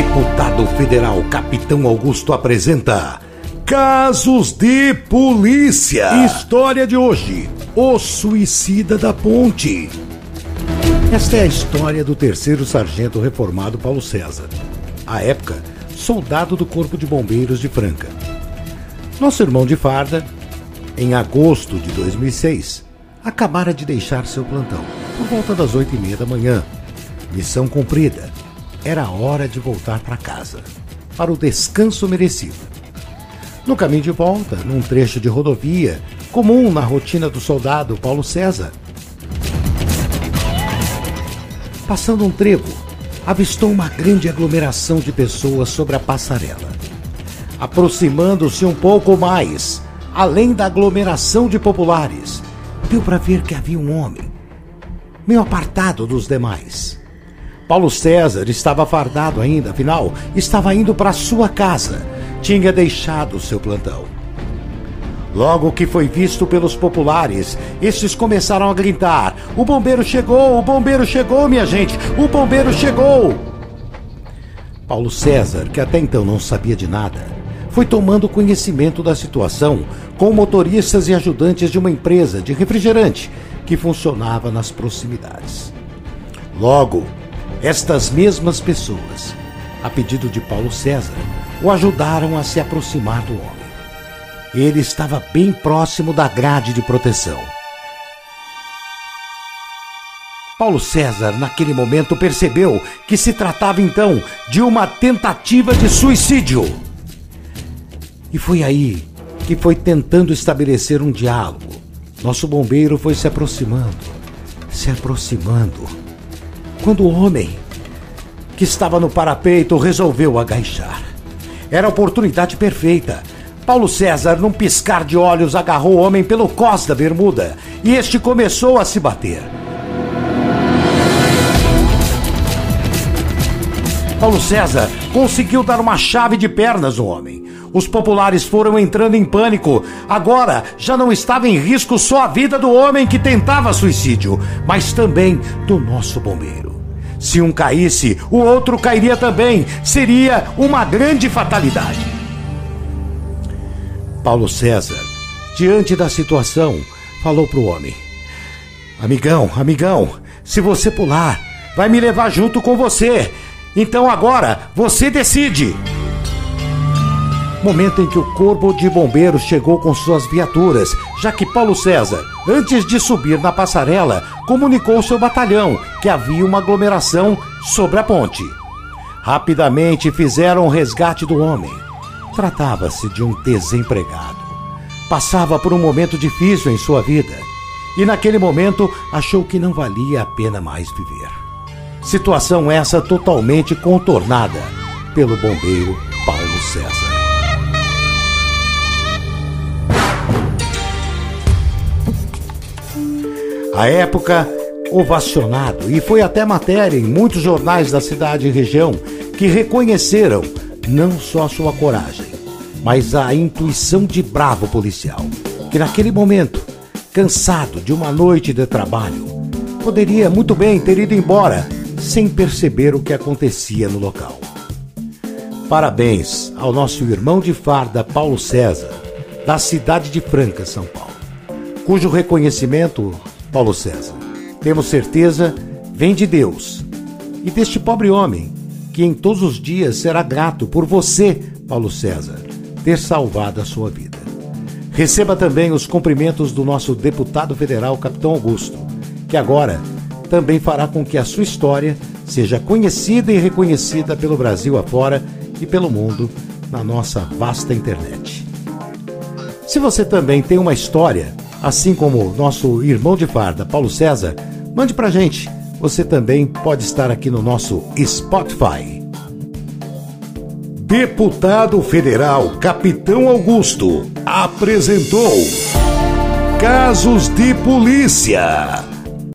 Deputado Federal Capitão Augusto apresenta Casos de Polícia. História de hoje: O Suicida da Ponte. Esta é a história do terceiro sargento reformado Paulo César. À época, soldado do Corpo de Bombeiros de Franca. Nosso irmão de farda, em agosto de 2006, acabara de deixar seu plantão, por volta das oito e meia da manhã. Missão cumprida. Era hora de voltar para casa, para o descanso merecido. No caminho de volta, num trecho de rodovia, comum na rotina do soldado Paulo César, passando um trevo, avistou uma grande aglomeração de pessoas sobre a passarela. Aproximando-se um pouco mais, além da aglomeração de populares, deu para ver que havia um homem, meio apartado dos demais. Paulo César estava fardado ainda, afinal, estava indo para sua casa tinha deixado seu plantão. Logo que foi visto pelos populares, estes começaram a gritar: O bombeiro chegou! O bombeiro chegou, minha gente! O bombeiro chegou! Paulo César, que até então não sabia de nada, foi tomando conhecimento da situação com motoristas e ajudantes de uma empresa de refrigerante que funcionava nas proximidades. Logo, estas mesmas pessoas, a pedido de Paulo César, o ajudaram a se aproximar do homem. Ele estava bem próximo da grade de proteção. Paulo César, naquele momento, percebeu que se tratava então de uma tentativa de suicídio. E foi aí que foi tentando estabelecer um diálogo. Nosso bombeiro foi se aproximando, se aproximando, quando o homem que estava no parapeito resolveu agachar. Era a oportunidade perfeita. Paulo César, num piscar de olhos, agarrou o homem pelo cós da bermuda e este começou a se bater. Paulo César conseguiu dar uma chave de pernas no homem. Os populares foram entrando em pânico. Agora já não estava em risco só a vida do homem que tentava suicídio, mas também do nosso bombeiro. Se um caísse, o outro cairia também. Seria uma grande fatalidade. Paulo César, diante da situação, falou para o homem: Amigão, amigão, se você pular, vai me levar junto com você. Então agora você decide. Momento em que o corpo de bombeiros chegou com suas viaturas, já que Paulo César, antes de subir na passarela, comunicou seu batalhão que havia uma aglomeração sobre a ponte. Rapidamente fizeram o resgate do homem. Tratava-se de um desempregado. Passava por um momento difícil em sua vida e, naquele momento, achou que não valia a pena mais viver. Situação essa totalmente contornada pelo bombeiro Paulo César. À época, ovacionado e foi até matéria em muitos jornais da cidade e região que reconheceram não só sua coragem, mas a intuição de bravo policial, que naquele momento, cansado de uma noite de trabalho, poderia muito bem ter ido embora sem perceber o que acontecia no local. Parabéns ao nosso irmão de farda Paulo César, da cidade de Franca, São Paulo, cujo reconhecimento Paulo César. Temos certeza, vem de Deus e deste pobre homem, que em todos os dias será grato por você, Paulo César, ter salvado a sua vida. Receba também os cumprimentos do nosso deputado federal, Capitão Augusto, que agora também fará com que a sua história seja conhecida e reconhecida pelo Brasil afora e pelo mundo na nossa vasta internet. Se você também tem uma história assim como nosso irmão de farda, Paulo César, mande pra gente. Você também pode estar aqui no nosso Spotify. Deputado Federal Capitão Augusto apresentou Casos de Polícia.